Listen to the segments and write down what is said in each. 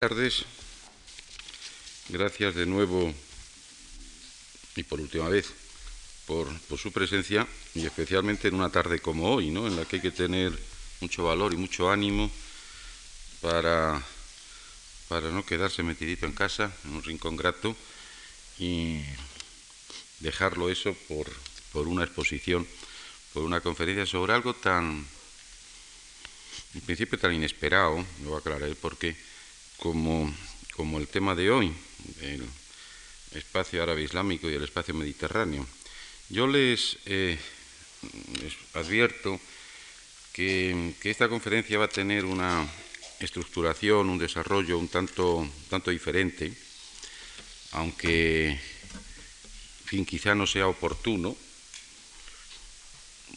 tardes. Gracias de nuevo y por última vez por, su presencia y especialmente en una tarde como hoy, ¿no? en la que hay que tener mucho valor y mucho ánimo para, para no quedarse metidito en casa, en un rincón grato y dejarlo eso por, por una exposición, por una conferencia sobre algo tan, en principio tan inesperado, lo aclararé por qué como, como el tema de hoy, el espacio árabe islámico y el espacio mediterráneo. Yo les, eh, advierto que, esta conferencia va a tener una estructuración, un desarrollo un tanto, tanto diferente, aunque fin, quizá no sea oportuno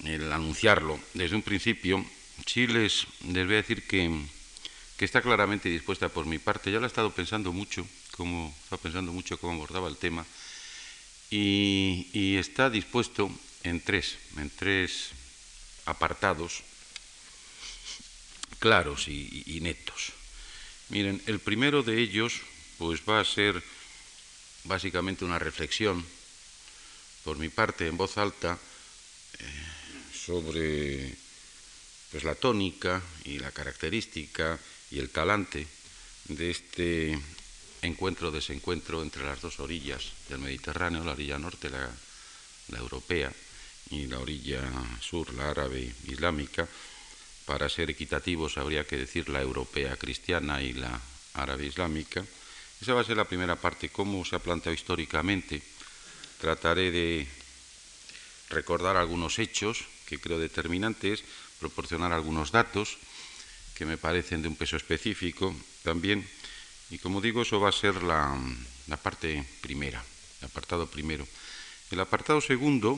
el anunciarlo desde un principio, sí les, les voy a decir que que está claramente dispuesta por mi parte. Ya la he estado pensando mucho, cómo, estado pensando mucho cómo abordaba el tema, y, está dispuesto en tres, en tres apartados claros y, netos. Miren, el primero de ellos, pues va a ser básicamente una reflexión por mi parte en voz alta eh, sobre pues la tónica y la característica y el talante de este encuentro-desencuentro entre las dos orillas del Mediterráneo, la orilla norte, la, europea, y la orilla sur, la árabe islámica. Para ser equitativos habría que decir la europea cristiana y la árabe islámica. Esa va a ser la primera parte, cómo se ha planteado históricamente. Trataré de recordar algunos hechos que creo determinantes, proporcionar algunos datos que me parecen de un peso específico también. Y como digo, eso va a ser la, parte primera, el apartado primero. El apartado segundo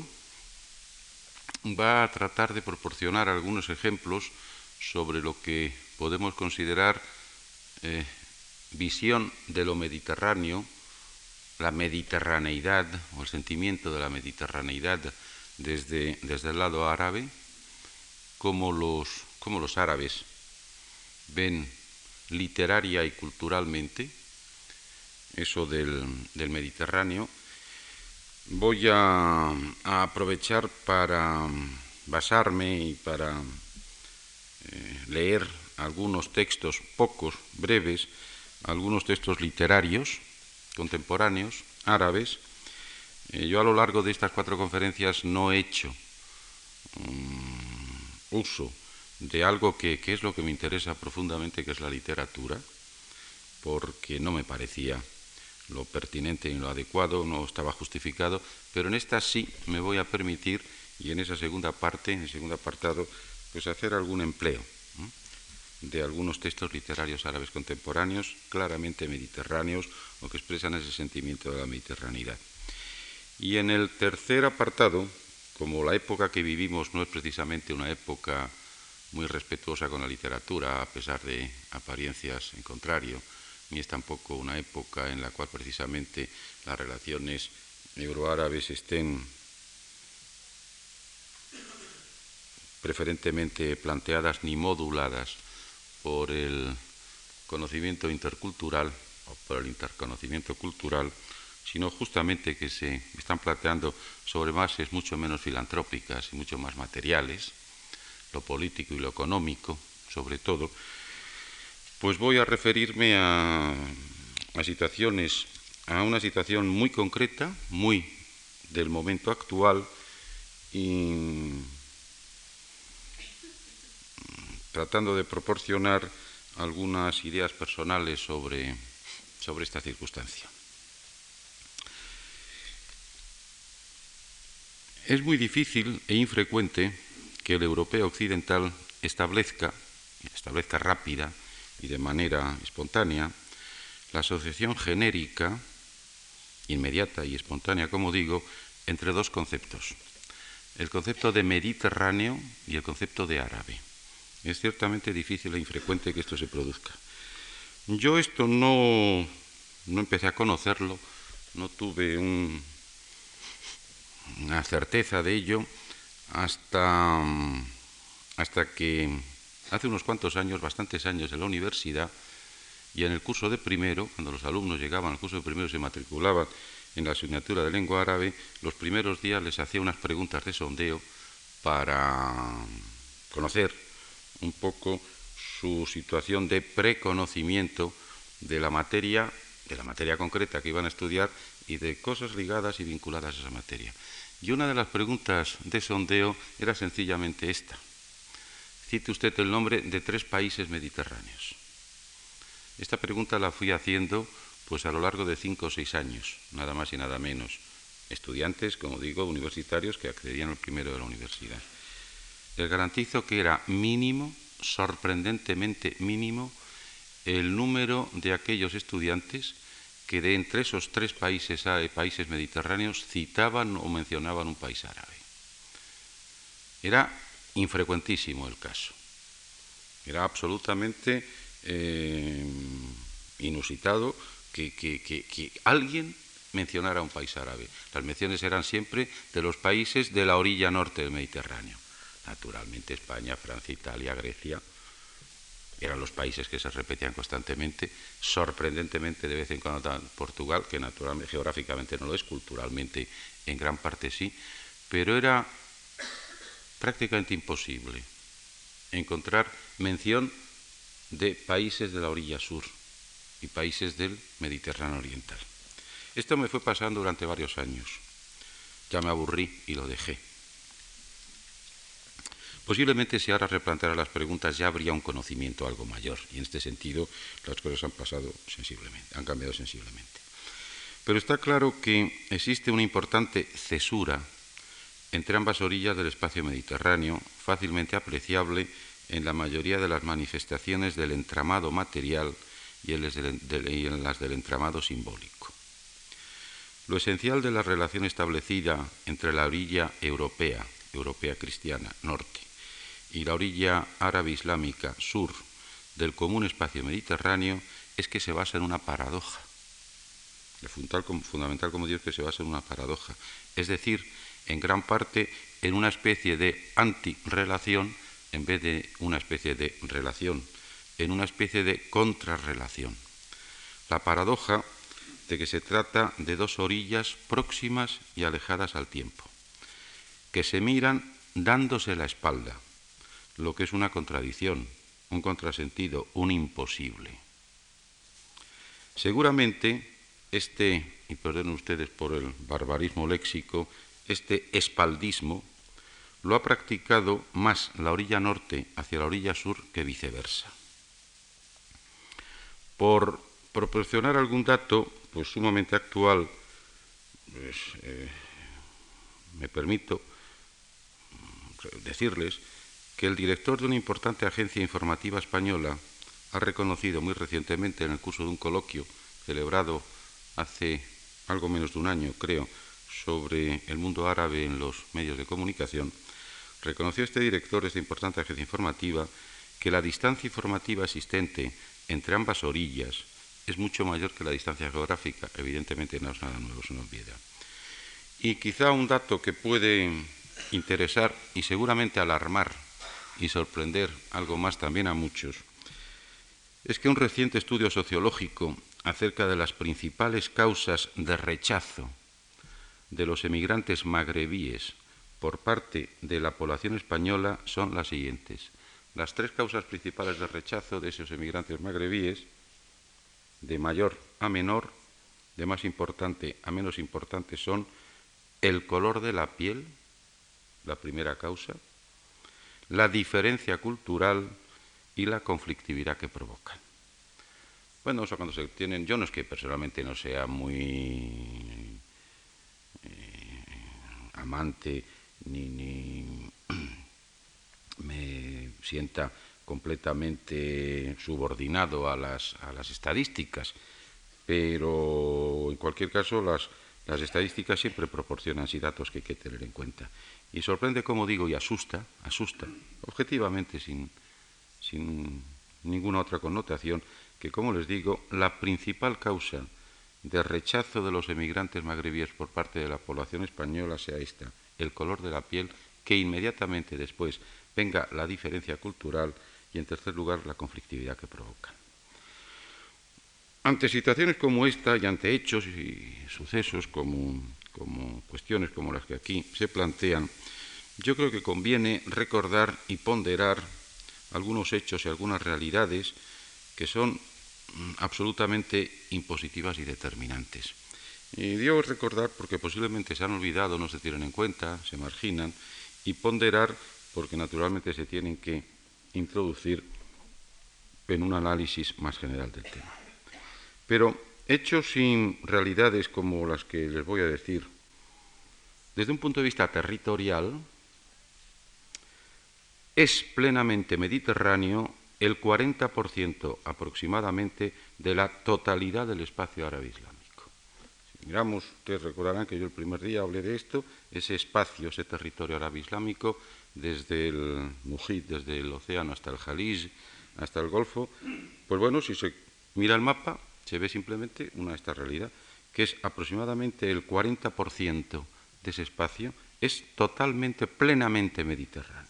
va a tratar de proporcionar algunos ejemplos sobre lo que podemos considerar eh, visión de lo mediterráneo, la mediterraneidad o el sentimiento de la mediterraneidad desde, desde el lado árabe, como los, como los árabes ven literaria y culturalmente, eso del, Mediterráneo, voy a, aprovechar para basarme y para eh, leer algunos textos, pocos, breves, algunos textos literarios contemporáneos, árabes. Eh, yo a lo largo de estas cuatro conferencias no he hecho mm, uso de algo que, es lo que me interesa profundamente, que es la literatura, porque no me parecía lo pertinente y lo adecuado, no estaba justificado, pero en esta sí me voy a permitir, y en esa segunda parte, en el segundo apartado, pues hacer algún empleo de algunos textos literarios árabes contemporáneos, claramente mediterráneos, o que expresan ese sentimiento de la mediterraneidad. Y en el tercer apartado, como la época que vivimos no es precisamente una época muy respetuosa con la literatura, a pesar de apariencias en contrario, ni es tampoco una época en la cual precisamente las relaciones euroárabes estén preferentemente planteadas ni moduladas por el conocimiento intercultural o por el interconocimiento cultural, sino justamente que se están planteando sobre bases mucho menos filantrópicas y mucho más materiales, lo político y lo económico, sobre todo, pues voy a referirme a, situaciones, a una situación muy concreta, muy del momento actual y tratando de proporcionar algunas ideas personales sobre, sobre esta circunstancia. Es muy difícil e infrecuente que el europeo occidental establezca, establezca rápida y de manera espontánea, la asociación genérica, inmediata y espontánea, como digo, entre dos conceptos, el concepto de Mediterráneo y el concepto de árabe. Es ciertamente difícil e infrecuente que esto se produzca. Yo esto no, no empecé a conocerlo, no tuve una certeza de ello hasta, hasta que hace unos cuantos años, bastantes años en la universidad, y en el curso de primero, cuando los alumnos llegaban al curso de primero y se matriculaban en la asignatura de lengua árabe, los primeros días les hacía unas preguntas de sondeo para conocer un poco su situación de preconocimiento de la materia, de la materia concreta que iban a estudiar y de cosas ligadas y vinculadas a esa materia. Y una de las preguntas de sondeo era sencillamente esta. Cite usted el nombre de tres países mediterráneos. Esta pregunta la fui haciendo pues a lo largo de cinco o seis años, nada más y nada menos. Estudiantes, como digo, universitarios que accedían al primero de la universidad. Les garantizo que era mínimo, sorprendentemente mínimo, el número de aquellos estudiantes que de entre esos tres países, países mediterráneos citaban o mencionaban un país árabe. Era infrecuentísimo el caso. Era absolutamente eh, inusitado que, que, alguien mencionara un país árabe. Las menciones eran siempre de los países de la orilla norte del Mediterráneo. Naturalmente España, Francia, Italia, Grecia, eran los países que se repetían constantemente, sorprendentemente de vez en cuando Portugal, que naturalmente geográficamente no lo es, culturalmente en gran parte sí, pero era prácticamente imposible encontrar mención de países de la orilla sur y países del Mediterráneo oriental. Esto me fue pasando durante varios años. Ya me aburrí y lo dejé. Posiblemente si ahora replanteara las preguntas ya habría un conocimiento algo mayor y en este sentido las cosas han pasado sensiblemente, han cambiado sensiblemente. Pero está claro que existe una importante cesura entre ambas orillas del espacio mediterráneo, fácilmente apreciable en la mayoría de las manifestaciones del entramado material y en las del entramado simbólico. Lo esencial de la relación establecida entre la orilla europea, europea cristiana, norte, y la orilla árabe islámica sur del común espacio mediterráneo es que se basa en una paradoja. El fundamental, como Dios que se basa en una paradoja. Es decir, en gran parte en una especie de antirrelación en vez de una especie de relación, en una especie de contrarrelación. La paradoja de que se trata de dos orillas próximas y alejadas al tiempo, que se miran dándose la espalda, lo que es una contradicción, un contrasentido, un imposible. Seguramente este, y perdonen ustedes por el barbarismo léxico, este espaldismo lo ha practicado más la orilla norte hacia la orilla sur que viceversa. Por proporcionar algún dato pues, sumamente actual, pues, eh, me permito decirles que el director de una importante agencia informativa española ha reconocido muy recientemente en el curso de un coloquio celebrado hace algo menos de un año, creo, sobre el mundo árabe en los medios de comunicación, reconoció este director de esta importante agencia informativa que la distancia informativa existente entre ambas orillas es mucho mayor que la distancia geográfica. Evidentemente no es nada nuevo, es una obviedad. Y quizá un dato que puede interesar y seguramente alarmar y sorprender algo más también a muchos, es que un reciente estudio sociológico acerca de las principales causas de rechazo de los emigrantes magrebíes por parte de la población española son las siguientes. Las tres causas principales de rechazo de esos emigrantes magrebíes, de mayor a menor, de más importante a menos importante, son el color de la piel, la primera causa, la diferencia cultural y la conflictividad que provocan. Bueno, eso cuando se tienen, yo no es que personalmente no sea muy eh, amante ni, ni me sienta completamente subordinado a las, a las estadísticas, pero en cualquier caso las, las estadísticas siempre proporcionan sí datos que hay que tener en cuenta. Y sorprende, como digo, y asusta, asusta, objetivamente, sin, sin ninguna otra connotación, que, como les digo, la principal causa de rechazo de los emigrantes magrebíes por parte de la población española sea esta, el color de la piel, que inmediatamente después venga la diferencia cultural y, en tercer lugar, la conflictividad que provoca. Ante situaciones como esta y ante hechos y sucesos como, como cuestiones como las que aquí se plantean, yo creo que conviene recordar y ponderar algunos hechos y algunas realidades que son mm, absolutamente impositivas y determinantes. Y digo recordar porque posiblemente se han olvidado, no se tienen en cuenta, se marginan, y ponderar porque naturalmente se tienen que introducir en un análisis más general del tema. Pero hechos sin realidades como las que les voy a decir, desde un punto de vista territorial, es plenamente mediterráneo el 40% aproximadamente de la totalidad del espacio árabe islámico. Si miramos, ustedes recordarán que yo el primer día hablé de esto, ese espacio, ese territorio árabe islámico, desde el Mujid, desde el océano hasta el Jalís, hasta el Golfo, pues bueno, si se mira el mapa, se ve simplemente una esta realidad, que es aproximadamente el 40% de ese espacio es totalmente, plenamente mediterráneo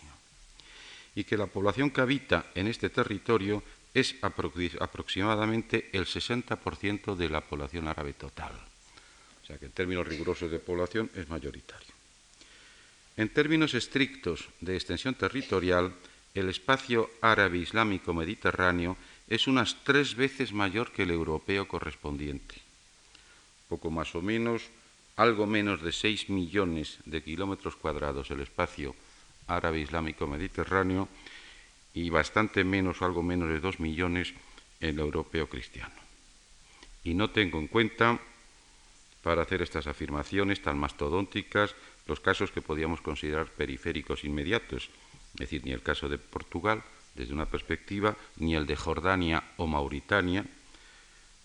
y que la población que habita en este territorio es aproximadamente el 60% de la población árabe total. O sea que en términos rigurosos de población es mayoritario. En términos estrictos de extensión territorial, el espacio árabe islámico mediterráneo es unas tres veces mayor que el europeo correspondiente. Poco más o menos, algo menos de 6 millones de kilómetros cuadrados el espacio árabe islámico mediterráneo y bastante menos, algo menos de dos millones el europeo cristiano. Y no tengo en cuenta, para hacer estas afirmaciones tan mastodónticas, los casos que podíamos considerar periféricos inmediatos, es decir, ni el caso de Portugal, desde una perspectiva, ni el de Jordania o Mauritania,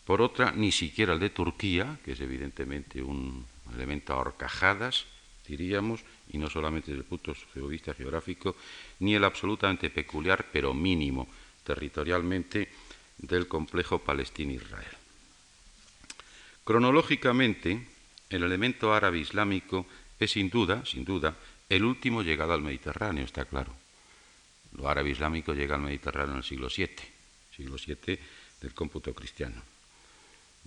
por otra, ni siquiera el de Turquía, que es evidentemente un elemento a horcajadas, diríamos, y no solamente desde el punto de vista geográfico, ni el absolutamente peculiar, pero mínimo territorialmente, del complejo Palestina-Israel. Cronológicamente, el elemento árabe islámico es sin duda, sin duda, el último llegado al Mediterráneo, está claro. Lo árabe islámico llega al Mediterráneo en el siglo VII, siglo VII del cómputo cristiano.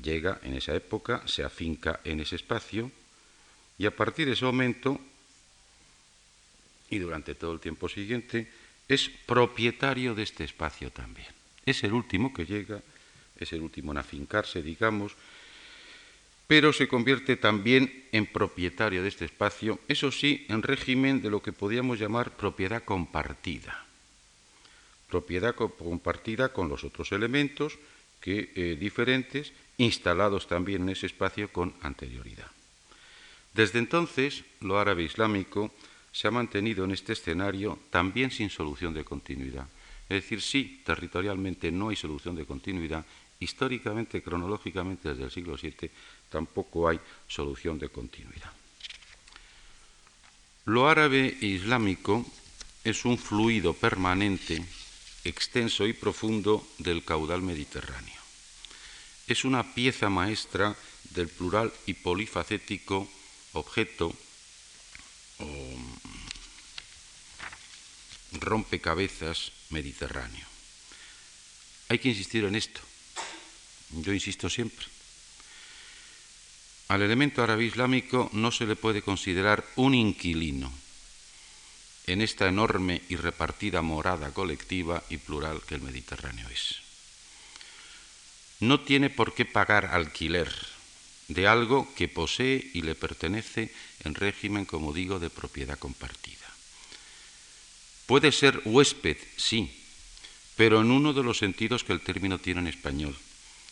Llega en esa época, se afinca en ese espacio, y a partir de ese momento y durante todo el tiempo siguiente es propietario de este espacio también. Es el último que llega, es el último en afincarse, digamos, pero se convierte también en propietario de este espacio, eso sí, en régimen de lo que podríamos llamar propiedad compartida. Propiedad compartida con los otros elementos que, eh, diferentes, instalados también en ese espacio con anterioridad. Desde entonces, lo árabe islámico se ha mantenido en este escenario también sin solución de continuidad. Es decir, sí, territorialmente no hay solución de continuidad, históricamente, cronológicamente, desde el siglo VII, tampoco hay solución de continuidad. Lo árabe islámico es un fluido permanente, extenso y profundo del caudal mediterráneo. Es una pieza maestra del plural y polifacético objeto o rompecabezas mediterráneo. Hay que insistir en esto. Yo insisto siempre. Al elemento árabe islámico no se le puede considerar un inquilino en esta enorme y repartida morada colectiva y plural que el Mediterráneo es. No tiene por qué pagar alquiler de algo que posee y le pertenece en régimen, como digo, de propiedad compartida. Puede ser huésped, sí, pero en uno de los sentidos que el término tiene en español,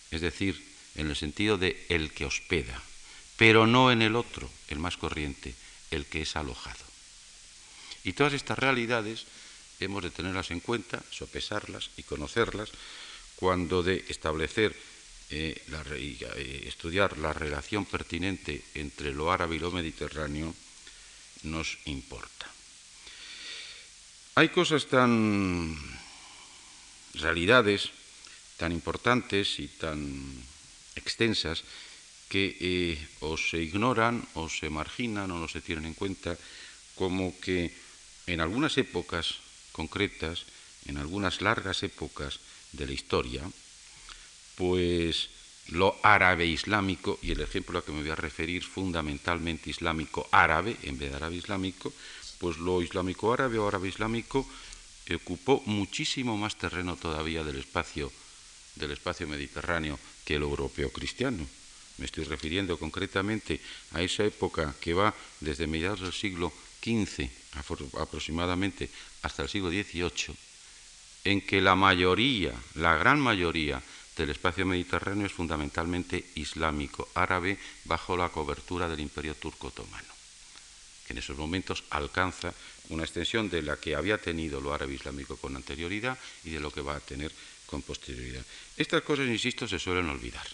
es decir, en el sentido de el que hospeda, pero no en el otro, el más corriente, el que es alojado. Y todas estas realidades hemos de tenerlas en cuenta, sopesarlas y conocerlas cuando de establecer eh, eh, estudiar la relación pertinente entre lo árabe y lo mediterráneo nos importa. Hay cosas tan realidades tan importantes y tan extensas que eh, o se ignoran o se marginan o no se tienen en cuenta, como que en algunas épocas concretas, en algunas largas épocas de la historia, pues lo árabe islámico, y el ejemplo a que me voy a referir fundamentalmente islámico árabe, en vez de árabe islámico, pues lo islámico árabe o árabe islámico ocupó muchísimo más terreno todavía del espacio, del espacio mediterráneo que el europeo cristiano. Me estoy refiriendo concretamente a esa época que va desde mediados del siglo XV aproximadamente hasta el siglo XVIII, en que la mayoría, la gran mayoría del espacio mediterráneo es fundamentalmente islámico, árabe, bajo la cobertura del imperio turco otomano, que en esos momentos alcanza una extensión de la que había tenido lo árabe islámico con anterioridad y de lo que va a tener con posterioridad. Estas cosas, insisto, se suelen olvidar,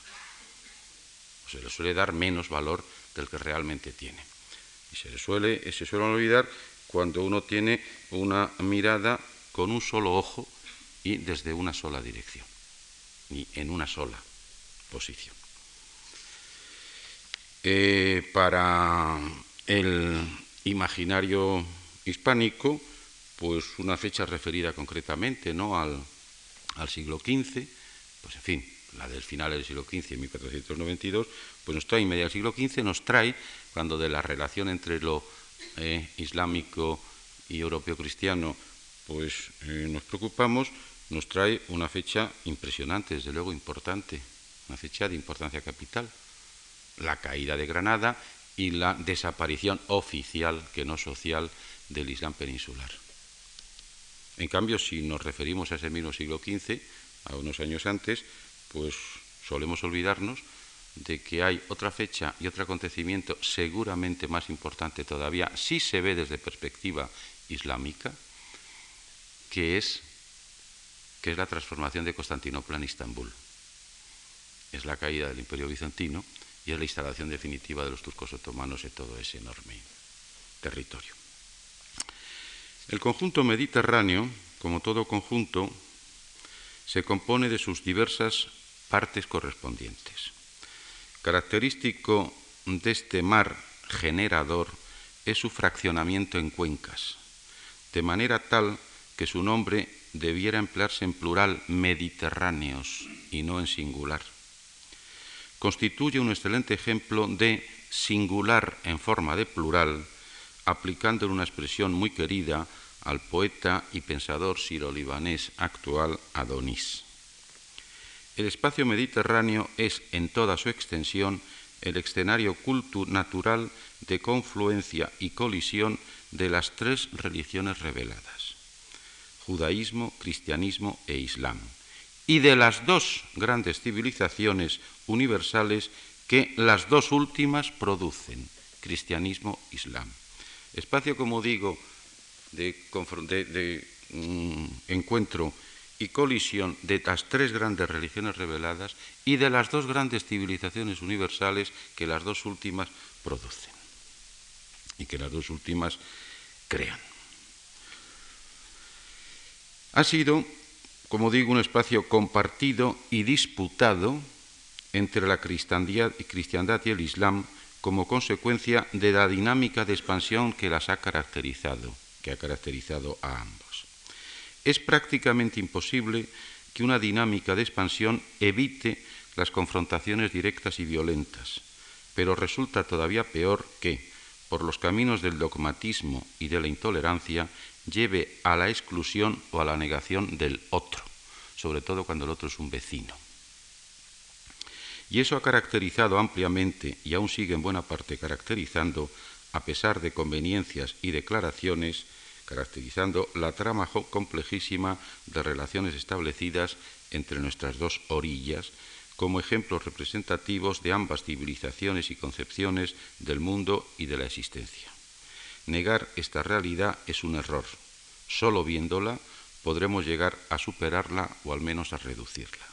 o se le suele dar menos valor del que realmente tiene. Y se le suele, se suelen olvidar cuando uno tiene una mirada con un solo ojo y desde una sola dirección, y en una sola posición. Eh, para el imaginario hispánico, pues una fecha referida concretamente ¿no? al, siglo XV, pues en fin, la del final del siglo XV, 1492, pues nos trae media del siglo XV, nos trae, cuando de la relación entre lo eh, islámico y europeo cristiano, pues eh, nos preocupamos, nos trae una fecha impresionante, desde luego importante, una fecha de importancia capital, la caída de Granada y la desaparición oficial, que no social, del Islam peninsular. En cambio, si nos referimos a ese mismo siglo XV, a unos años antes, pues solemos olvidarnos de que hay otra fecha y otro acontecimiento seguramente más importante todavía, si se ve desde perspectiva islámica, que es, que es la transformación de Constantinopla en Istambul. Es la caída del imperio bizantino y es la instalación definitiva de los turcos otomanos en todo ese enorme territorio. El conjunto mediterráneo, como todo conjunto, se compone de sus diversas partes correspondientes. Característico de este mar generador es su fraccionamiento en cuencas, de manera tal que su nombre debiera emplearse en plural mediterráneos y no en singular. Constituye un excelente ejemplo de singular en forma de plural aplicando una expresión muy querida al poeta y pensador siro-libanés actual Adonis. El espacio mediterráneo es, en toda su extensión, el escenario natural de confluencia y colisión de las tres religiones reveladas, judaísmo, cristianismo e islam, y de las dos grandes civilizaciones universales que las dos últimas producen, cristianismo-islam. Espacio, como digo, de, mm, encuentro y colisión de las tres grandes religiones reveladas y de las dos grandes civilizaciones universales que las dos últimas producen y que las dos últimas crean. Ha sido, como digo, un espacio compartido y disputado entre la cristiandad y el islam como consecuencia de la dinámica de expansión que las ha caracterizado, que ha caracterizado a ambos. Es prácticamente imposible que una dinámica de expansión evite las confrontaciones directas y violentas, pero resulta todavía peor que, por los caminos del dogmatismo y de la intolerancia, lleve a la exclusión o a la negación del otro, sobre todo cuando el otro es un vecino. Y eso ha caracterizado ampliamente, y aún sigue en buena parte caracterizando, a pesar de conveniencias y declaraciones, caracterizando la trama complejísima de relaciones establecidas entre nuestras dos orillas, como ejemplos representativos de ambas civilizaciones y concepciones del mundo y de la existencia. Negar esta realidad es un error. Solo viéndola podremos llegar a superarla o al menos a reducirla.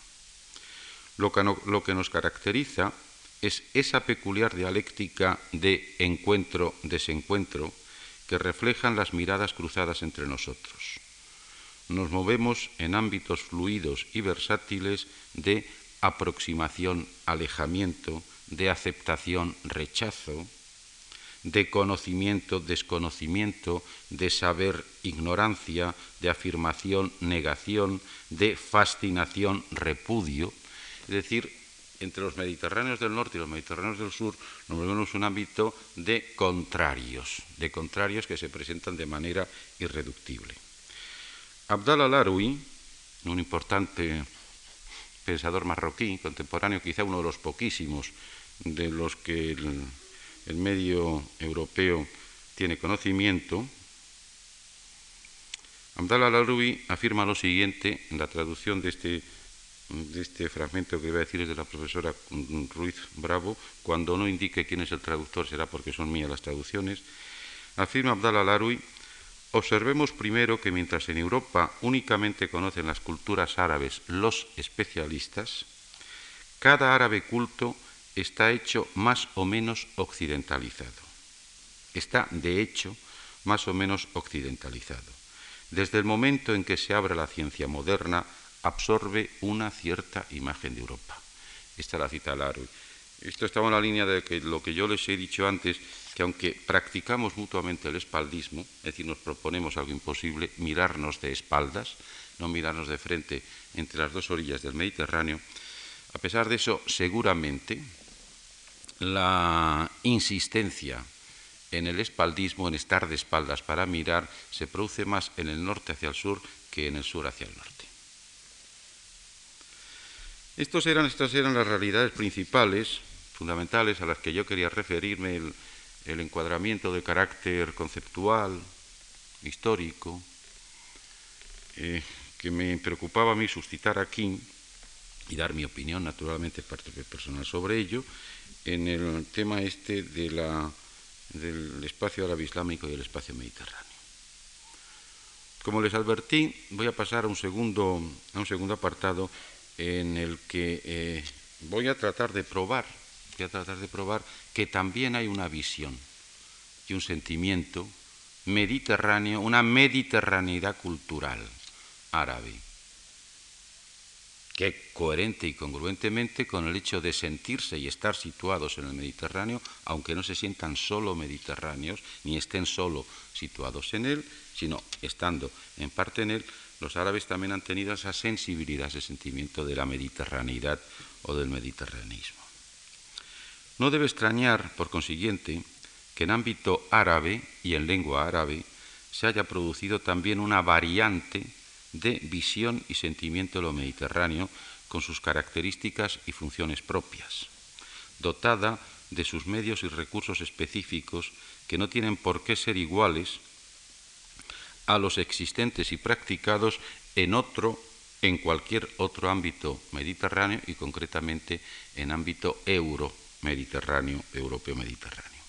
Lo que, nos caracteriza es esa peculiar dialéctica de encuentro-desencuentro reflejan las miradas cruzadas entre nosotros. Nos movemos en ámbitos fluidos y versátiles de aproximación-alejamiento, de aceptación-rechazo, de conocimiento-desconocimiento, de saber-ignorancia, de afirmación-negación, de fascinación-repudio, es decir, entre los mediterráneos del norte y los mediterráneos del sur nos movemos un ámbito de contrarios, de contrarios que se presentan de manera irreductible. Abdallah Laroui, un importante pensador marroquí contemporáneo, quizá uno de los poquísimos de los que el, medio europeo tiene conocimiento, Abdallah Laroui afirma lo siguiente en la traducción de este de este fragmento que voy a decir es de la profesora Ruiz Bravo, cuando no indique quién es el traductor será porque son mías las traducciones, afirma Abdallah Larui, observemos primero que mientras en Europa únicamente conocen las culturas árabes los especialistas, cada árabe culto está hecho más o menos occidentalizado. Está, de hecho, más o menos occidentalizado. Desde el momento en que se abre la ciencia moderna, absorbe una cierta imagen de Europa. Esta es la cita de Esto estaba en la línea de que lo que yo les he dicho antes, que aunque practicamos mutuamente el espaldismo, es decir, nos proponemos algo imposible, mirarnos de espaldas, no mirarnos de frente entre las dos orillas del Mediterráneo, a pesar de eso, seguramente la insistencia en el espaldismo, en estar de espaldas para mirar, se produce más en el norte hacia el sur que en el sur hacia el norte. Estos eran, estas eran las realidades principales, fundamentales, a las que yo quería referirme, el, encuadramiento de carácter conceptual, histórico, eh, que me preocupaba a mí suscitar aquí y dar mi opinión, naturalmente, personal sobre ello, en el tema este de la, del espacio árabe islámico y el espacio mediterráneo. Como les advertí, voy a pasar a un segundo, a un segundo apartado en el que eh, voy a tratar de probar, voy a tratar de probar que también hay una visión y un sentimiento mediterráneo, una mediterraneidad cultural árabe, que coherente y congruentemente con el hecho de sentirse y estar situados en el Mediterráneo, aunque no se sientan solo mediterráneos, ni estén solo situados en él, sino estando en parte en él, los árabes también han tenido esa sensibilidad, ese sentimiento de la mediterraneidad o del mediterraneismo. No debe extrañar, por consiguiente, que en ámbito árabe y en lengua árabe se haya producido también una variante de visión y sentimiento de lo mediterráneo con sus características y funciones propias, dotada de sus medios y recursos específicos que no tienen por qué ser iguales a los existentes y practicados en otro, en cualquier otro ámbito mediterráneo y concretamente en ámbito euro-mediterráneo, europeo-mediterráneo.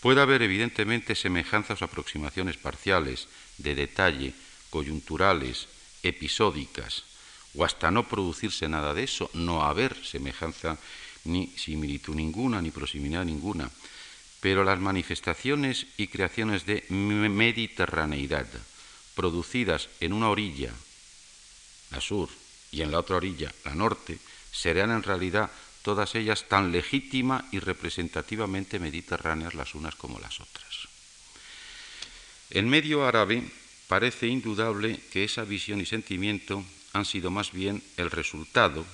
Puede haber evidentemente semejanzas o aproximaciones parciales, de detalle, coyunturales, episódicas, o hasta no producirse nada de eso, no haber semejanza ni similitud ninguna, ni proximidad ninguna, pero las manifestaciones y creaciones de mediterraneidad producidas en una orilla, la sur, y en la otra orilla, la norte, serán en realidad todas ellas tan legítima y representativamente mediterráneas las unas como las otras. En medio árabe parece indudable que esa visión y sentimiento han sido más bien el resultado,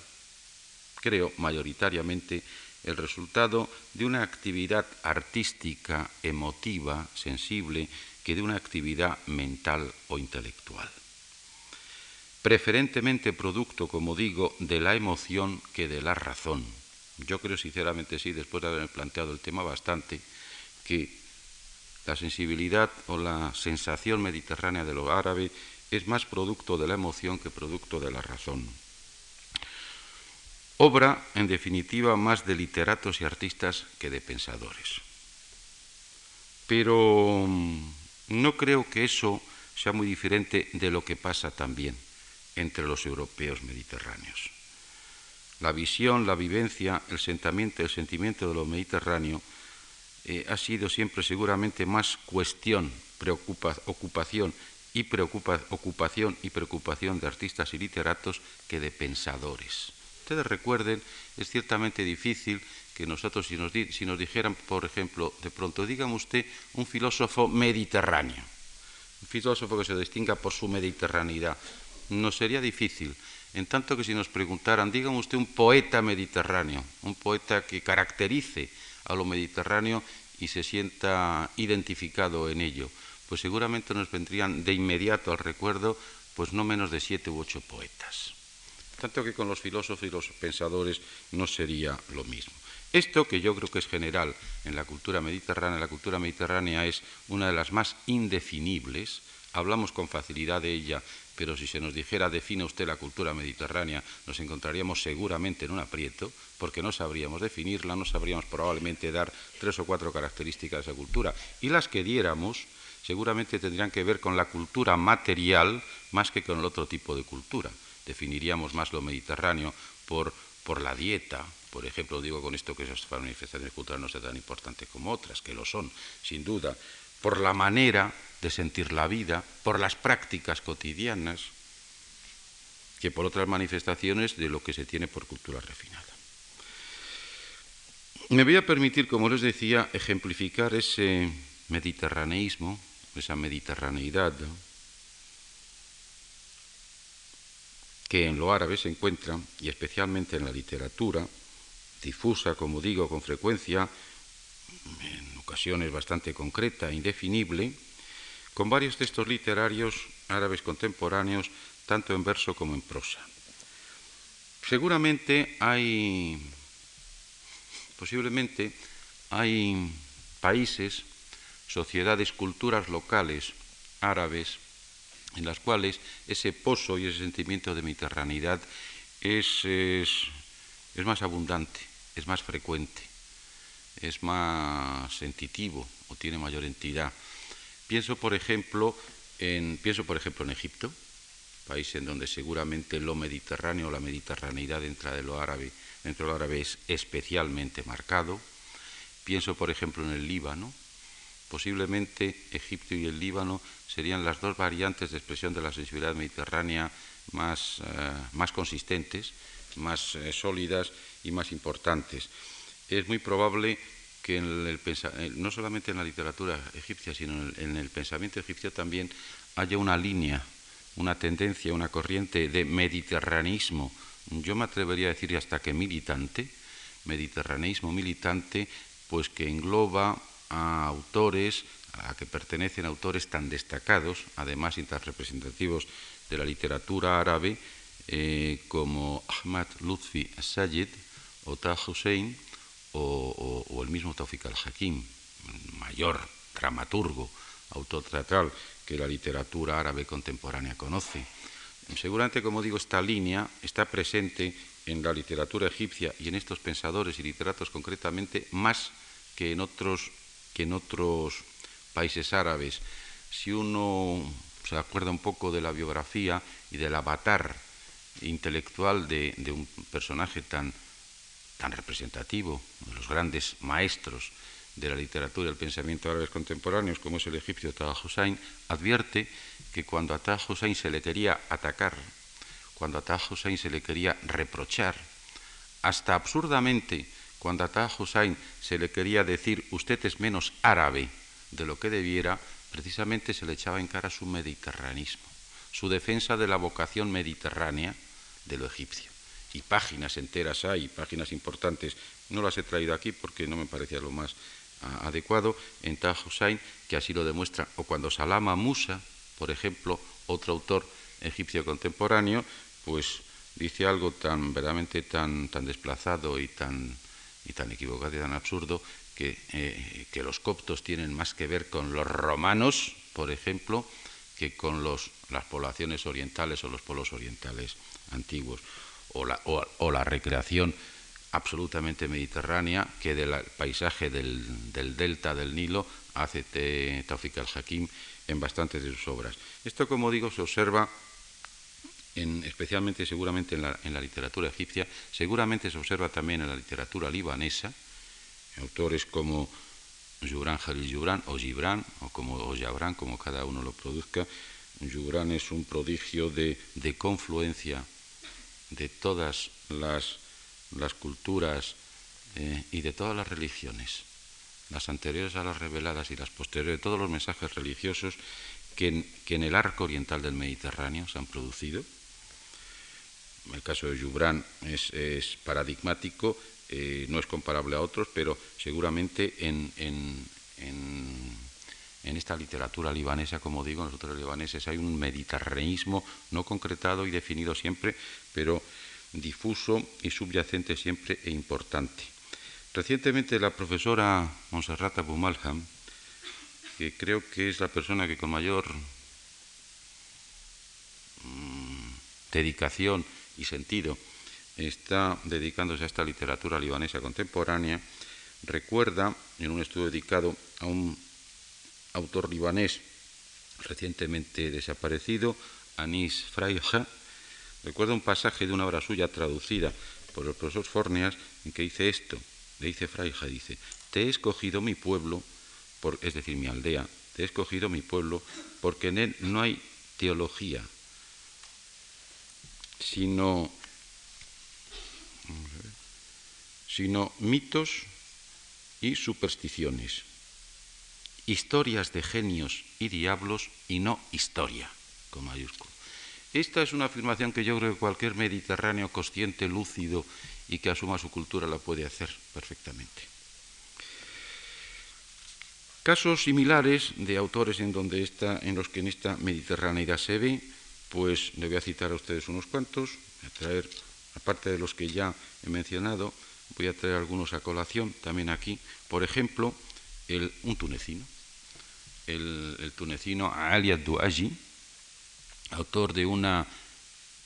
creo mayoritariamente, el resultado de una actividad artística, emotiva, sensible, que de una actividad mental o intelectual. Preferentemente producto, como digo, de la emoción que de la razón. Yo creo sinceramente sí, después de haber planteado el tema bastante, que la sensibilidad o la sensación mediterránea de lo árabe es más producto de la emoción que producto de la razón. Obra, en definitiva, más de literatos y artistas que de pensadores. Pero mm, no creo que eso sea muy diferente de lo que pasa también entre los europeos mediterráneos. La visión, la vivencia, el sentimiento, el sentimiento de lo mediterráneo eh, ha sido siempre seguramente más cuestión, preocupa, ocupación y preocupa, ocupación y preocupación de artistas y literatos que de pensadores ustedes recuerden, es ciertamente difícil que nosotros, si nos, dijeran, por ejemplo, de pronto, dígame usted un filósofo mediterráneo, un filósofo que se distinga por su mediterraneidad, nos sería difícil en tanto que si nos preguntaran, dígame usted un poeta mediterráneo, un poeta que caracterice a lo mediterráneo y se sienta identificado en ello, pues seguramente nos vendrían de inmediato al recuerdo pues no menos de siete u ocho poetas. Tanto que con los filósofos y los pensadores no sería lo mismo. Esto, que yo creo que es general en la cultura mediterránea, la cultura mediterránea es una de las más indefinibles, hablamos con facilidad de ella, pero si se nos dijera define usted la cultura mediterránea, nos encontraríamos seguramente en un aprieto, porque no sabríamos definirla, no sabríamos probablemente dar tres o cuatro características de esa cultura, y las que diéramos seguramente tendrían que ver con la cultura material más que con el otro tipo de cultura. Definiríamos más lo mediterráneo por, por la dieta, por ejemplo, digo con esto que esas manifestaciones culturales no sean tan importantes como otras, que lo son, sin duda, por la manera de sentir la vida, por las prácticas cotidianas, que por otras manifestaciones de lo que se tiene por cultura refinada. Me voy a permitir, como les decía, ejemplificar ese mediterraneísmo, esa mediterraneidad, que en lo árabe se encuentra, y especialmente en la literatura, difusa, como digo, con frecuencia, en ocasiones bastante concreta e indefinible, con varios textos literarios árabes contemporáneos, tanto en verso como en prosa. Seguramente hay, posiblemente hay países, sociedades, culturas locales árabes en las cuales ese pozo y ese sentimiento de mediterraneidad es, es más abundante es más frecuente, es más sentitivo o tiene mayor entidad. Pienso, por ejemplo, en, pienso, por ejemplo, en Egipto, país en donde seguramente lo mediterráneo, la mediterraneidad dentro de lo árabe, dentro de lo árabe es especialmente marcado. Pienso, por ejemplo, en el Líbano. Posiblemente Egipto y el Líbano serían las dos variantes de expresión de la sensibilidad mediterránea más, eh, más consistentes, más eh, sólidas y más importantes. Es muy probable que en el, eh, no solamente en la literatura egipcia, sino en el, pensamiento egipcio también haya una línea, una tendencia, una corriente de mediterraneismo, yo me atrevería a decir hasta que militante, mediterraneismo militante, pues que engloba a autores a que pertenecen autores tan destacados, además y tan representativos de la literatura árabe, eh, como Ahmad Lutfi Sayed, o Hussein o, el mismo Taufik al-Hakim, mayor dramaturgo, autor teatral que la literatura árabe contemporánea conoce. Seguramente, como digo, esta línea está presente en la literatura egipcia y en estos pensadores y literatos concretamente más que en otros, que en otros países árabes. Si uno se acuerda un poco de la biografía y del avatar intelectual de un personaje tan tan representativo, de los grandes maestros de la literatura y el pensamiento árabes contemporáneos, como es el egipcio Taha Hussein, advierte que cuando a Taha Hussein se le quería atacar, cuando a Taha Hussein se le quería reprochar, hasta absurdamente cuando a Taha Hussein se le quería decir usted es menos árabe de lo que debiera, precisamente se le echaba en cara su mediterranismo, su defensa de la vocación mediterránea de lo egipcio y páginas enteras hay, páginas importantes. No las he traído aquí porque no me parecía lo más ah, adecuado en Taj Hussein, que así lo demuestra, o cuando Salama Musa, por ejemplo, otro autor egipcio contemporáneo, pues dice algo tan verdaderamente tan, tan desplazado y tan, y tan equivocado y tan absurdo que, eh, que los coptos tienen más que ver con los romanos, por ejemplo, que con los, las poblaciones orientales o los pueblos orientales antiguos o la, recreación absolutamente mediterránea que del paisaje del, delta del Nilo hace Taufik al-Hakim en bastantes de sus obras. Esto, como digo, se observa en, especialmente seguramente en la, literatura egipcia, seguramente se observa también en la literatura libanesa, autores como Jubran Jalil Jubran o Gibran o como o como cada uno lo produzca. Jubran es un prodigio de, de confluencia de todas las, culturas eh, y de todas las religiones, las anteriores a las reveladas y las posteriores, todos los mensajes religiosos que en, el arco oriental del Mediterráneo se han producido. El caso de Jubran es, paradigmático, eh, no es comparable a otros, pero seguramente en, en, en, esta literatura libanesa, como digo, nosotros libaneses hay un mediterraneismo no concretado y definido siempre, pero difuso y subyacente siempre e importante. Recientemente la profesora Monserrata Bumalham, que creo que es la persona que con mayor mm, dedicación y sentido está dedicándose a esta literatura libanesa contemporánea, recuerda en un estudio dedicado a un autor libanés recientemente desaparecido, Anis Fraija, recuerda un pasaje de una obra suya traducida por el profesor Forneas en que dice esto, le dice Fraija, dice, te he escogido mi pueblo, es decir, mi aldea, te he escogido mi pueblo, porque en él no hay teología, sino, sino mitos y supersticiones, historias de genios y diablos y no historia, con. Esta es una afirmación que yo creo que cualquier mediterráneo consciente, lúcido y que asuma su cultura la puede hacer perfectamente. Casos similares de autores en, donde está, en los que en esta mediterraneidad se ve, pues le voy a citar a ustedes unos cuantos, voy a traer, aparte de los que ya he mencionado, voy a traer algunos a colación también aquí. Por ejemplo, el, un tunecino, el, tunecino Ali Douaji, autor de una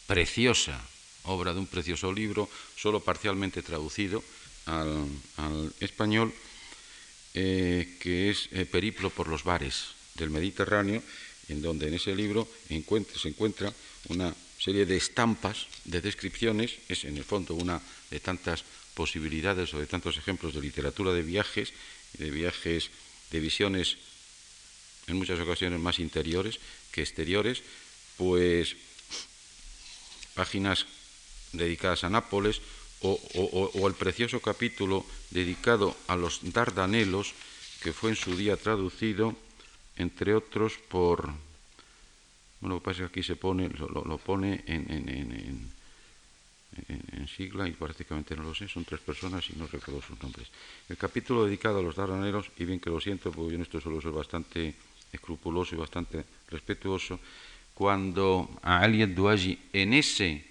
preciosa obra, de un precioso libro, solo parcialmente traducido al, español, eh, que es eh, Periplo por los bares del Mediterráneo, en donde en ese libro se encuentra una serie de estampas, de descripciones, es en el fondo una de tantas posibilidades o de tantos ejemplos de literatura de viajes, de viajes, de visiones en muchas ocasiones más interiores que exteriores, pues páginas dedicadas a Nápoles o, el precioso capítulo dedicado a los Dardanelos, que fue en su día traducido, entre otros, por... Bueno, lo que pasa es que aquí se pone, lo, pone en, en, sigla y prácticamente no lo sé, son tres personas y no recuerdo sus nombres. El capítulo dedicado a los Dardanelos, y bien que lo siento, porque yo en esto suelo ser bastante escrupuloso y bastante respetuoso, cuando a alguien Duagi en ese,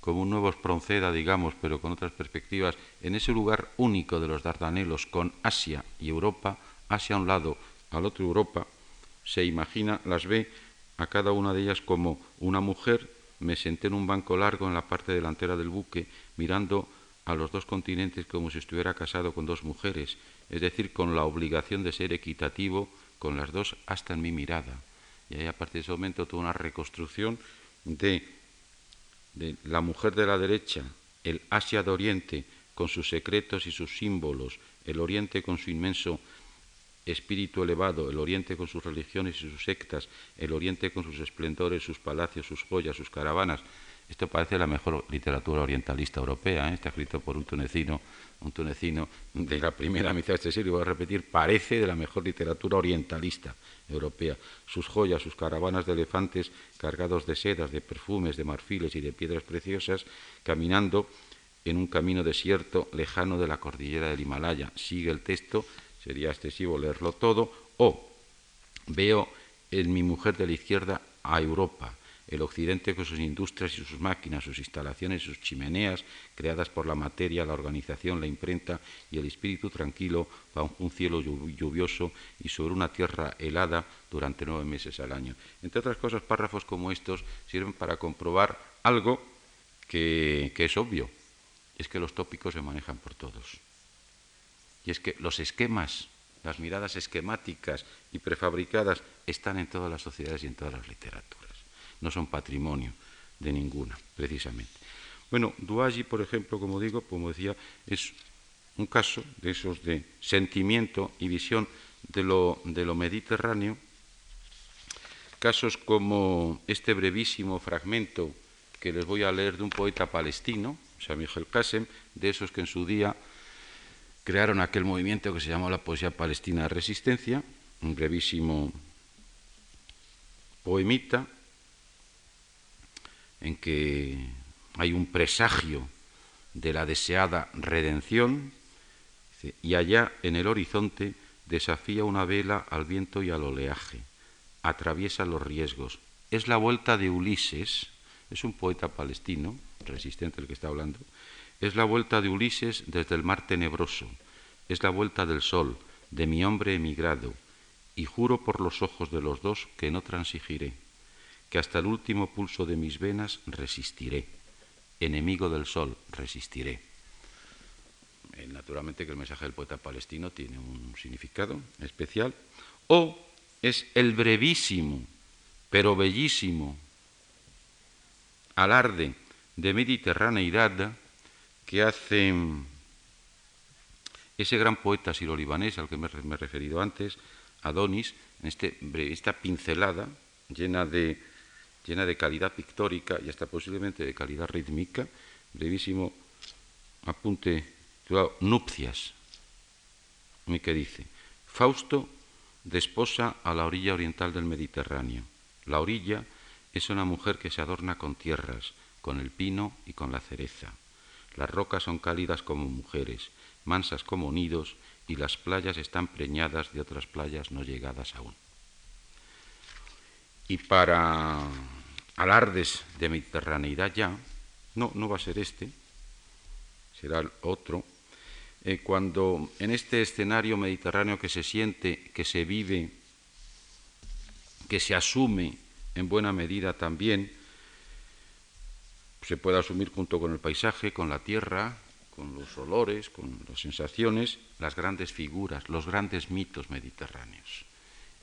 como un nuevo Espronceda, digamos, pero con otras perspectivas, en ese lugar único de los Dardanelos con Asia y Europa, Asia a un lado, al otro Europa, se imagina, las ve a cada una de ellas como una mujer, me senté en un banco largo en la parte delantera del buque, mirando a los dos continentes como si estuviera casado con dos mujeres, es decir, con la obligación de ser equitativo con las dos hasta en mi mirada. Y ahí a partir de ese momento toda una reconstrucción de, de la mujer de la derecha, el Asia de Oriente con sus secretos y sus símbolos, el Oriente con su inmenso espíritu elevado, el Oriente con sus religiones y sus sectas, el Oriente con sus esplendores, sus palacios, sus joyas, sus caravanas, esto parece la mejor literatura orientalista europea, ¿eh? está escrito por un tunecino, un tunecino de la primera mitad de este siglo, voy a repetir, parece de la mejor literatura orientalista europea. Sus joyas, sus caravanas de elefantes cargados de sedas, de perfumes, de marfiles y de piedras preciosas, caminando en un camino desierto lejano de la cordillera del Himalaya. Sigue el texto, sería excesivo leerlo todo, o veo en mi mujer de la izquierda a Europa el occidente con sus industrias y sus máquinas, sus instalaciones, sus chimeneas, creadas por la materia, la organización, la imprenta y el espíritu tranquilo bajo un cielo lluvioso y sobre una tierra helada durante nueve meses al año. Entre otras cosas, párrafos como estos sirven para comprobar algo que, que es obvio, es que los tópicos se manejan por todos. Y es que los esquemas, las miradas esquemáticas y prefabricadas están en todas las sociedades y en todas las literaturas no son patrimonio de ninguna, precisamente. Bueno, Duagi, por ejemplo, como digo, como decía, es un caso de esos de sentimiento y visión de lo, mediterráneo, casos como este brevísimo fragmento que les voy a leer de un poeta palestino, Samuel Qasem, de esos que en su día crearon aquel movimiento que se llamó la poesía palestina de resistencia, un brevísimo poemita en que hay un presagio de la deseada redención, y allá en el horizonte desafía una vela al viento y al oleaje, atraviesa los riesgos. Es la vuelta de Ulises, es un poeta palestino, resistente el que está hablando, es la vuelta de Ulises desde el mar tenebroso, es la vuelta del sol, de mi hombre emigrado, y juro por los ojos de los dos que no transigiré, que hasta el último pulso de mis venas resistiré, enemigo del sol resistiré. Eh, naturalmente que el mensaje del poeta palestino tiene un significado especial, o es el brevísimo, pero bellísimo alarde de mediterraneidad que hace ese gran poeta siro-libanés al que me, he referido antes, Adonis, en este, esta pincelada llena de, calidad pictórica y hasta posiblemente de calidad rítmica, brevísimo apunte titulado Nupcias, que dice, Fausto desposa a la orilla oriental del Mediterráneo. La orilla es una mujer que se adorna con tierras, con el pino y con la cereza. Las rocas son cálidas como mujeres, mansas como nidos, y las playas están preñadas de otras playas no llegadas aún. Y para alardes de mediterraneidad ya, no, no va a ser este, será el otro, eh, cuando en este escenario mediterráneo que se siente, que se vive, que se asume en buena medida también, se puede asumir junto con el paisaje, con la tierra, con los olores, con las sensaciones, las grandes figuras, los grandes mitos mediterráneos.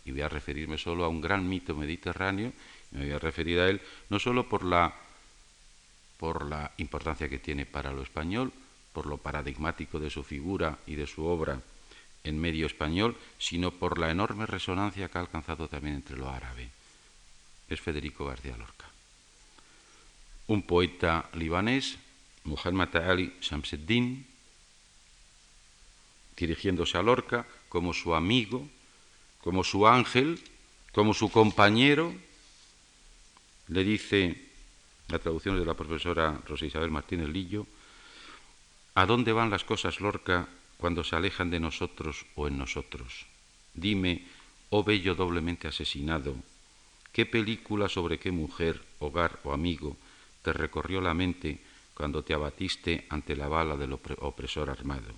Y voy a referirme solo a un gran mito mediterráneo, y me voy a referir a él no solo por la, por la importancia que tiene para lo español, por lo paradigmático de su figura y de su obra en medio español, sino por la enorme resonancia que ha alcanzado también entre lo árabe. Es Federico García Lorca. Un poeta libanés Muhammad Ali Shamseddin, dirigiéndose a Lorca como su amigo, como su ángel, como su compañero, le dice, la traducción de la profesora Rosa Isabel Martínez Lillo, ¿a dónde van las cosas, Lorca, cuando se alejan de nosotros o en nosotros? Dime, oh bello doblemente asesinado, ¿qué película sobre qué mujer, hogar o amigo te recorrió la mente cuando te abatiste ante la bala del opresor armado?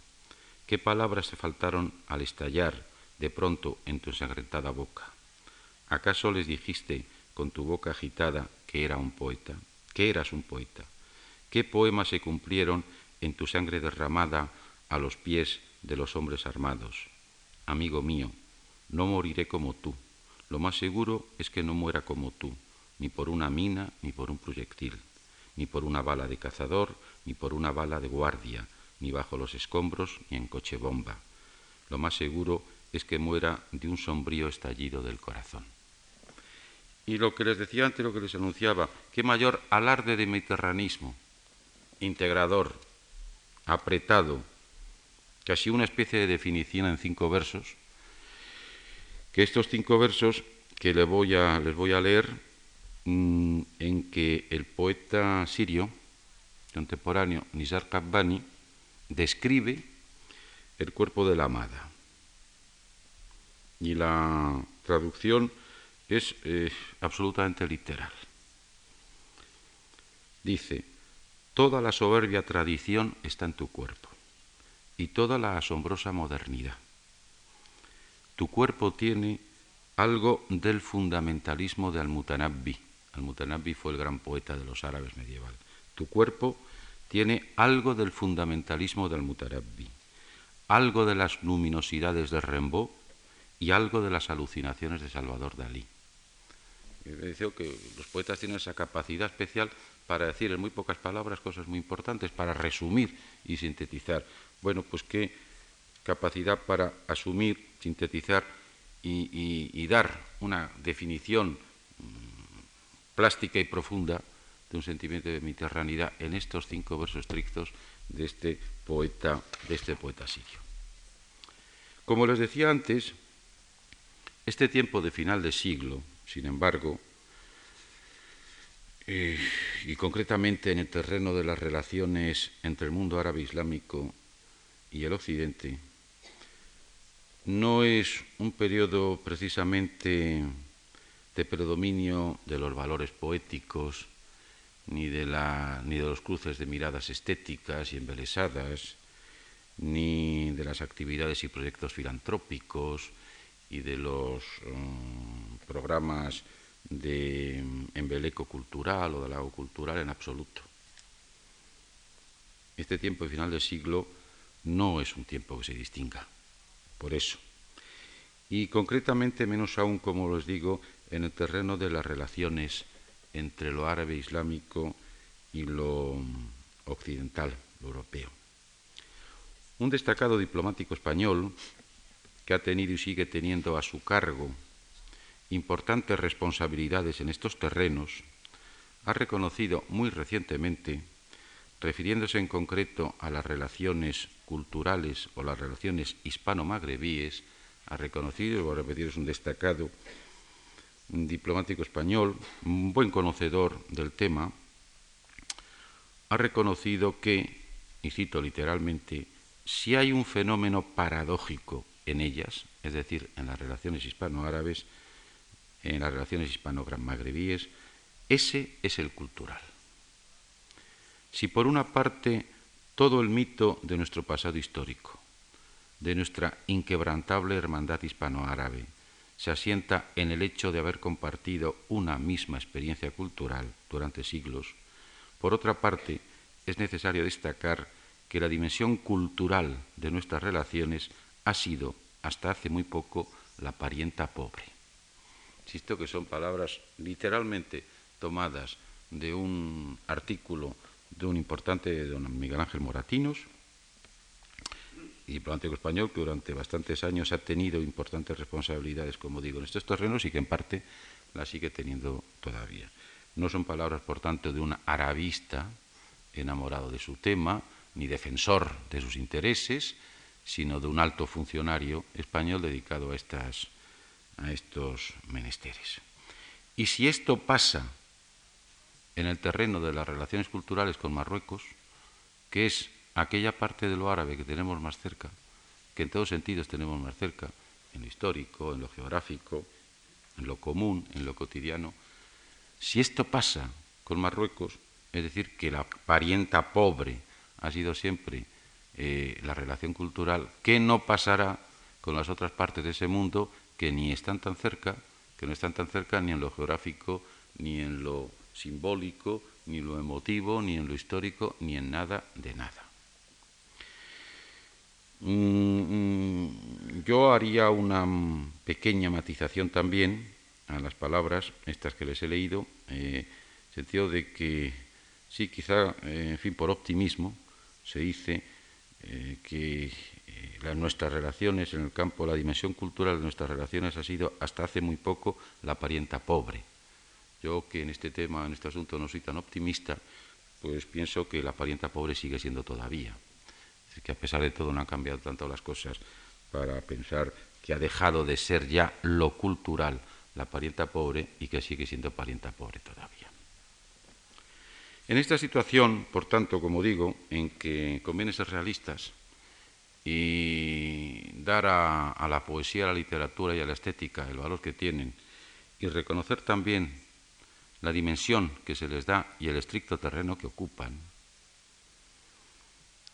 ¿Qué palabras te faltaron al estallar de pronto en tu ensangrentada boca? ¿Acaso les dijiste con tu boca agitada que era un poeta? ¿Que eras un poeta? ¿Qué poemas se cumplieron en tu sangre derramada a los pies de los hombres armados? Amigo mío, no moriré como tú. Lo más seguro es que no muera como tú, ni por una mina ni por un proyectil ni por una bala de cazador, ni por una bala de guardia, ni bajo los escombros, ni en coche bomba. Lo más seguro es que muera de un sombrío estallido del corazón. Y lo que les decía antes, lo que les anunciaba, qué mayor alarde de mediterranismo, integrador, apretado, casi una especie de definición en cinco versos, que estos cinco versos que les voy a, les voy a leer Mm, en que el poeta sirio contemporáneo Nizar Qabbani describe el cuerpo de la amada. Y la traducción es eh, absolutamente literal. Dice, toda la soberbia tradición está en tu cuerpo y toda la asombrosa modernidad. Tu cuerpo tiene algo del fundamentalismo de Al-Mutanabbi, al-Mutanabbi fue el gran poeta de los árabes medieval. Tu cuerpo tiene algo del fundamentalismo del Mutanabbi, algo de las luminosidades de Rimbaud y algo de las alucinaciones de Salvador Dalí. Dicho que los poetas tienen esa capacidad especial para decir en muy pocas palabras cosas muy importantes, para resumir y sintetizar. Bueno, pues qué capacidad para asumir, sintetizar y dar una definición plástica y profunda de un sentimiento de mediterraneidad en estos cinco versos estrictos de este poeta, de este poeta sirio. Como les decía antes, este tiempo de final de siglo, sin embargo, eh, y concretamente en el terreno de las relaciones entre el mundo árabe islámico y el occidente, no es un periodo precisamente de predominio de los valores poéticos, ni de, la, ni de los cruces de miradas estéticas y embelesadas, ni de las actividades y proyectos filantrópicos y de los um, programas de embeleco cultural o de lago cultural en absoluto. Este tiempo de final del siglo no es un tiempo que se distinga, por eso. Y concretamente, menos aún, como les digo, en el terreno de las relaciones entre lo árabe islámico y lo occidental, lo europeo. Un destacado diplomático español que ha tenido y sigue teniendo a su cargo importantes responsabilidades en estos terrenos, ha reconocido muy recientemente, refiriéndose en concreto a las relaciones culturales o las relaciones hispano-magrebíes, ha reconocido, voy a repetir, es un destacado diplomático español, un buen conocedor del tema, ha reconocido que, y cito literalmente, si hay un fenómeno paradójico en ellas, es decir, en las relaciones hispano-árabes, en las relaciones hispano-magrebíes, ese es el cultural. Si por una parte todo el mito de nuestro pasado histórico, de nuestra inquebrantable hermandad hispano-árabe, se asienta en el hecho de haber compartido una misma experiencia cultural durante siglos, por otra parte, es necesario destacar que la dimensión cultural de nuestras relaciones ha sido, hasta hace muy poco, la parienta pobre. Insisto que son palabras literalmente tomadas de un artículo de un importante don Miguel Ángel Moratinos, diplomático español que durante bastantes años ha tenido importantes responsabilidades, como digo, en estos terrenos y que en parte las sigue teniendo todavía. No son palabras, por tanto, de un arabista enamorado de su tema, ni defensor de sus intereses, sino de un alto funcionario español dedicado a, estas, a estos menesteres. Y si esto pasa en el terreno de las relaciones culturales con Marruecos, que es aquella parte de lo árabe que tenemos más cerca, que en todos sentidos tenemos más cerca, en lo histórico, en lo geográfico, en lo común, en lo cotidiano, si esto pasa con Marruecos, es decir, que la parienta pobre ha sido siempre eh, la relación cultural, ¿qué no pasará con las otras partes de ese mundo que ni están tan cerca, que no están tan cerca ni en lo geográfico, ni en lo simbólico, ni en lo emotivo, ni en lo histórico, ni en nada de nada? Mm, mm, yo haría una pequeña matización también a las palabras, estas que les he leído, eh, en sentido de que sí, quizá, eh, en fin, por optimismo, se dice eh, que nuestras relaciones en el campo, la dimensión cultural de nuestras relaciones ha sido hasta hace muy poco la parienta pobre. Yo que en este tema, en este asunto no soy tan optimista, pues pienso que la parienta pobre sigue siendo todavía que a pesar de todo no han cambiado tanto las cosas para pensar que ha dejado de ser ya lo cultural la parienta pobre y que sigue siendo parienta pobre todavía. En esta situación, por tanto, como digo, en que conviene ser realistas y dar a, la poesía, a la literatura y a la estética el valor que tienen y reconocer también la dimensión que se les da y el estricto terreno que ocupan,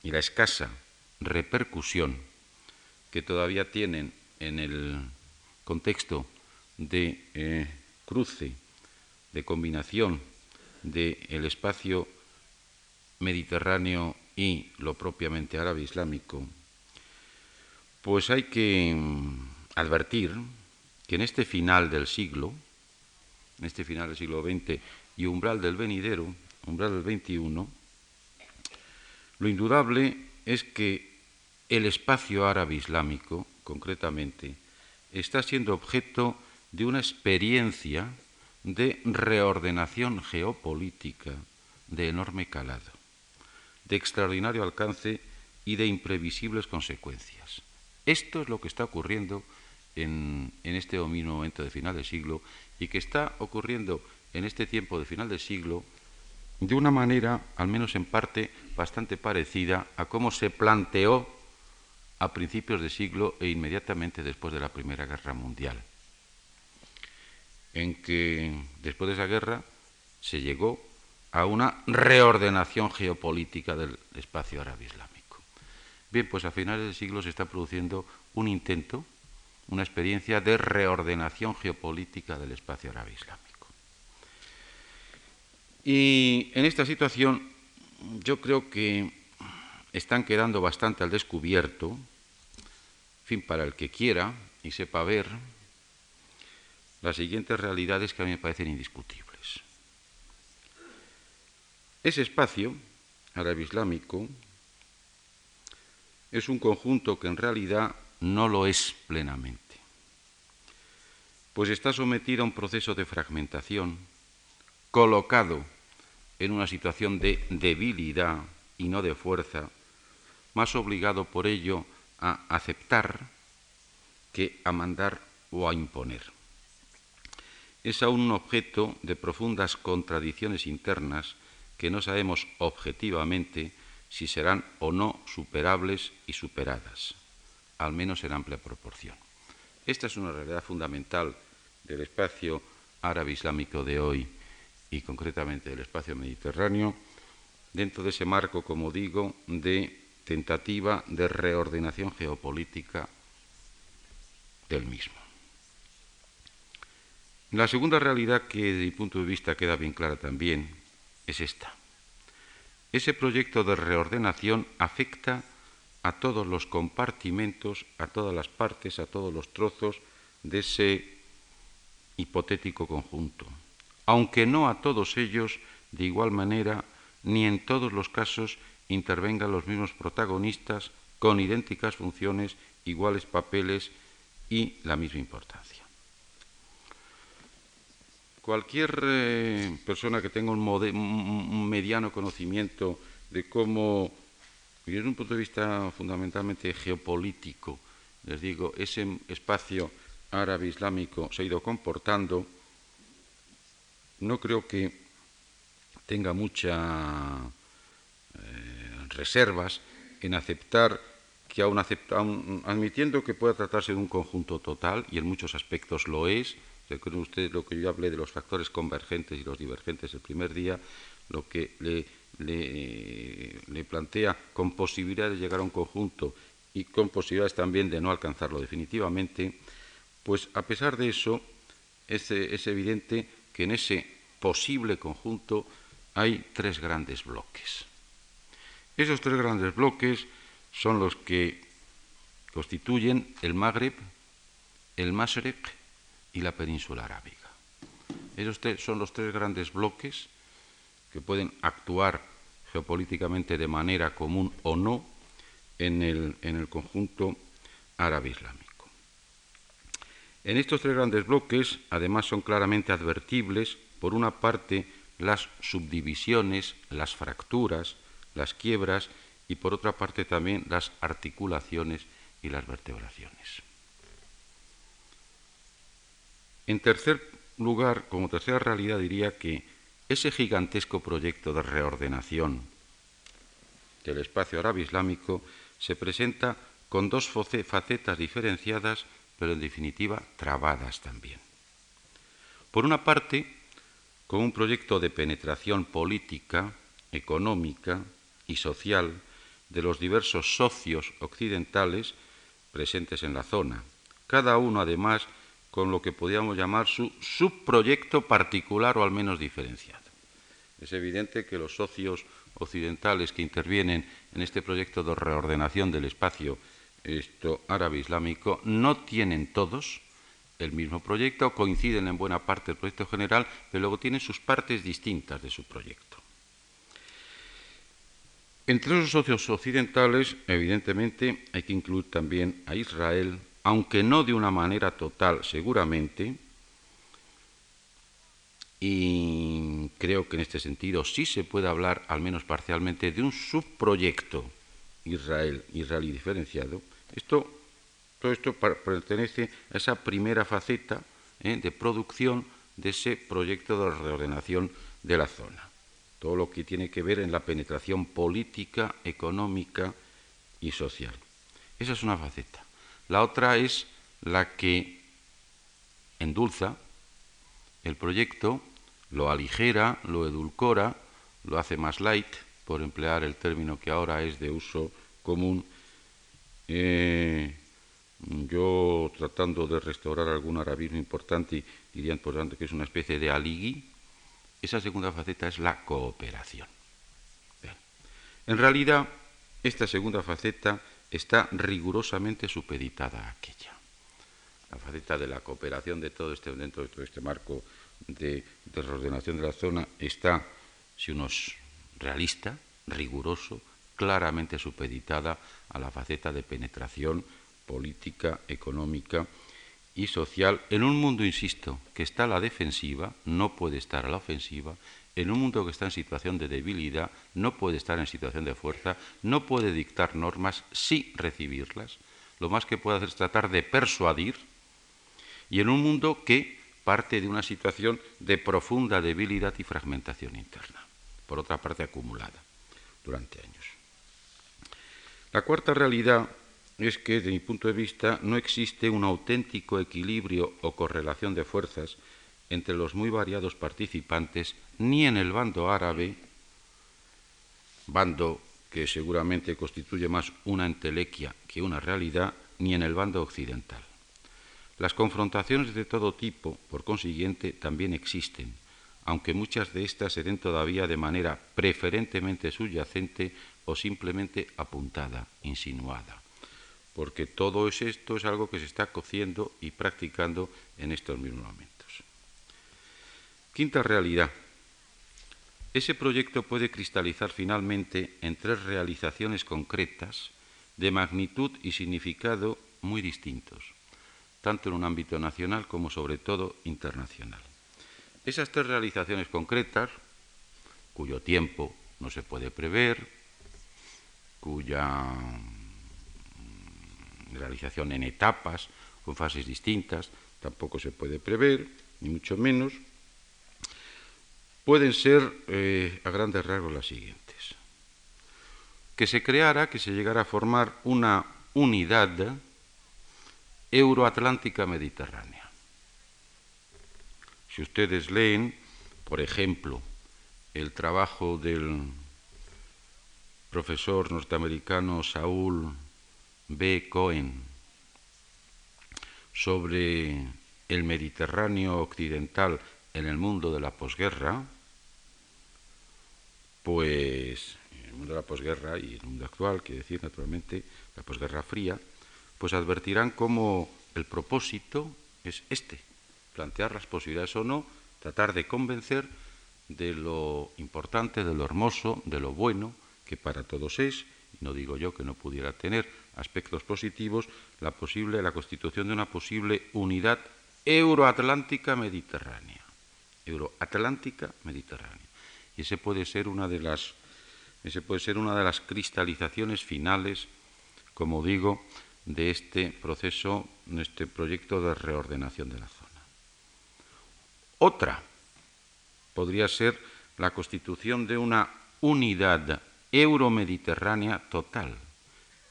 y la escasa repercusión que todavía tienen en el contexto de eh, cruce, de combinación del espacio mediterráneo y lo propiamente árabe islámico, pues hay que mm, advertir que en este final del siglo, en este final del siglo XX y umbral del venidero, umbral del XXI, lo indudable es que el espacio árabe islámico, concretamente, está siendo objeto de una experiencia de reordenación geopolítica de enorme calado, de extraordinario alcance y de imprevisibles consecuencias. Esto es lo que está ocurriendo en, este mismo momento de final del siglo y que está ocurriendo en este tiempo de final de siglo de una manera, al menos en parte, bastante parecida a cómo se planteó a principios de siglo e inmediatamente después de la Primera Guerra Mundial, en que después de esa guerra se llegó a una reordenación geopolítica del espacio árabe islámico. Bien, pues a finales del siglo se está produciendo un intento, una experiencia de reordenación geopolítica del espacio árabe islámico. Y en esta situación yo creo que están quedando bastante al descubierto, en fin, para el que quiera y sepa ver, las siguientes realidades que a mí me parecen indiscutibles. Ese espacio árabe islámico es un conjunto que en realidad no lo es plenamente, pues está sometido a un proceso de fragmentación, colocado en una situación de debilidad y no de fuerza, más obligado por ello a aceptar que a mandar o a imponer. Es aún un objeto de profundas contradicciones internas que no sabemos objetivamente si serán o no superables y superadas, al menos en amplia proporción. Esta es una realidad fundamental del espacio árabe islámico de hoy y concretamente del espacio mediterráneo, dentro de ese marco, como digo, de tentativa de reordenación geopolítica del mismo. La segunda realidad que, desde mi punto de vista, queda bien clara también es esta. Ese proyecto de reordenación afecta a todos los compartimentos, a todas las partes, a todos los trozos de ese hipotético conjunto, aunque no a todos ellos de igual manera, ni en todos los casos intervengan los mismos protagonistas con idénticas funciones, iguales papeles y la misma importancia. Cualquier eh, persona que tenga un, mediano conocimiento de cómo, desde un punto de vista fundamentalmente geopolítico, les digo, ese espacio árabe islámico se ha ido comportando, no creo que tenga muchas eh, reservas en aceptar que aun, admitiendo que pueda tratarse de un conjunto total, y en muchos aspectos lo es, recuerden ustedes lo que yo hablé de los factores convergentes y los divergentes el primer día, lo que le, le plantea con posibilidad de llegar a un conjunto y con posibilidades también de no alcanzarlo definitivamente, pues a pesar de eso es, es evidente que en ese posible conjunto hay tres grandes bloques. Esos tres grandes bloques son los que constituyen el Magreb, el Masrek y la península arábiga. Esos son los tres grandes bloques que pueden actuar geopolíticamente de manera común o no en el, en el conjunto árabe islámico. En estos tres grandes bloques, además, son claramente advertibles, por una parte, las subdivisiones, las fracturas, las quiebras y por otra parte también las articulaciones y las vertebraciones. En tercer lugar, como tercera realidad, diría que ese gigantesco proyecto de reordenación del espacio árabe islámico se presenta con dos facetas diferenciadas, pero en definitiva trabadas también. Por una parte, con un proyecto de penetración política, económica y social de los diversos socios occidentales presentes en la zona, cada uno además con lo que podríamos llamar su subproyecto particular o al menos diferenciado. Es evidente que los socios occidentales que intervienen en este proyecto de reordenación del espacio árabe islámico no tienen todos el mismo proyecto, coinciden en buena parte del proyecto general, pero luego tienen sus partes distintas de su proyecto. Entre los socios occidentales, evidentemente, hay que incluir también a Israel, aunque no de una manera total, seguramente, y creo que en este sentido sí se puede hablar, al menos parcialmente, de un subproyecto Israel, israelí diferenciado. Esto todo esto pertenece a esa primera faceta ¿eh? de producción de ese proyecto de reordenación de la zona. Todo lo que tiene que ver en la penetración política, económica y social. Esa es una faceta. La otra es la que endulza el proyecto, lo aligera, lo edulcora, lo hace más light, por emplear el término que ahora es de uso común. Eh, yo tratando de restaurar algún arabismo importante, dirían por tanto que es una especie de aligui, esa segunda faceta es la cooperación. En realidad, esta segunda faceta está rigurosamente supeditada a aquella. La faceta de la cooperación de todo este, dentro de todo este marco de, de reordenación de la zona está, si uno es realista, riguroso, claramente supeditada a la faceta de penetración política, económica y social. En un mundo, insisto, que está a la defensiva, no puede estar a la ofensiva, en un mundo que está en situación de debilidad, no puede estar en situación de fuerza, no puede dictar normas, sí recibirlas, lo más que puede hacer es tratar de persuadir, y en un mundo que parte de una situación de profunda debilidad y fragmentación interna, por otra parte acumulada durante años. La cuarta realidad es que, desde mi punto de vista, no existe un auténtico equilibrio o correlación de fuerzas entre los muy variados participantes, ni en el bando árabe, bando que seguramente constituye más una entelequia que una realidad, ni en el bando occidental. Las confrontaciones de todo tipo, por consiguiente, también existen, aunque muchas de estas se den todavía de manera preferentemente subyacente o simplemente apuntada, insinuada porque todo esto es algo que se está cociendo y practicando en estos mismos momentos. Quinta realidad. Ese proyecto puede cristalizar finalmente en tres realizaciones concretas de magnitud y significado muy distintos, tanto en un ámbito nacional como sobre todo internacional. Esas tres realizaciones concretas, cuyo tiempo no se puede prever, cuya realización en etapas, con fases distintas, tampoco se puede prever, ni mucho menos, pueden ser eh, a grandes rasgos las siguientes. Que se creara, que se llegara a formar una unidad euroatlántica mediterránea. Si ustedes leen, por ejemplo, el trabajo del profesor norteamericano Saúl B. Cohen sobre el Mediterráneo occidental en el mundo de la posguerra, pues en el mundo de la posguerra y el mundo actual, quiere decir naturalmente la posguerra fría, pues advertirán cómo el propósito es este, plantear las posibilidades o no, tratar de convencer de lo importante, de lo hermoso, de lo bueno que para todos es, y no digo yo que no pudiera tener aspectos positivos, la, posible, la constitución de una posible unidad euroatlántica mediterránea. Euroatlántica mediterránea. Y ese puede ser una de las, ese puede ser una de las cristalizaciones finales, como digo, de este proceso, de este proyecto de reordenación de la zona. Otra podría ser la constitución de una unidad euromediterránea total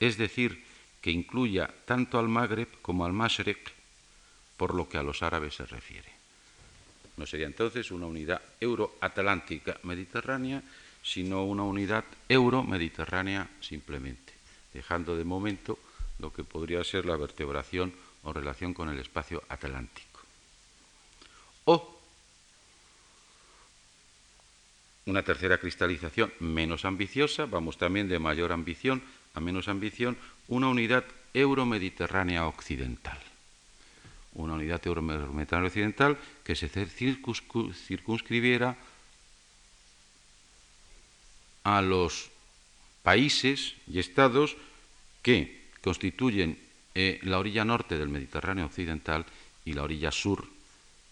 es decir, que incluya tanto al Magreb como al Mashrek, por lo que a los árabes se refiere. No sería entonces una unidad euroatlántica mediterránea, sino una unidad euro-mediterránea simplemente, dejando de momento lo que podría ser la vertebración o relación con el espacio atlántico. O una tercera cristalización menos ambiciosa, vamos también de mayor ambición, a menos ambición, una unidad euromediterránea occidental. Una unidad euromediterránea occidental que se circunscribiera a los países y estados que constituyen eh, la orilla norte del Mediterráneo occidental y la orilla sur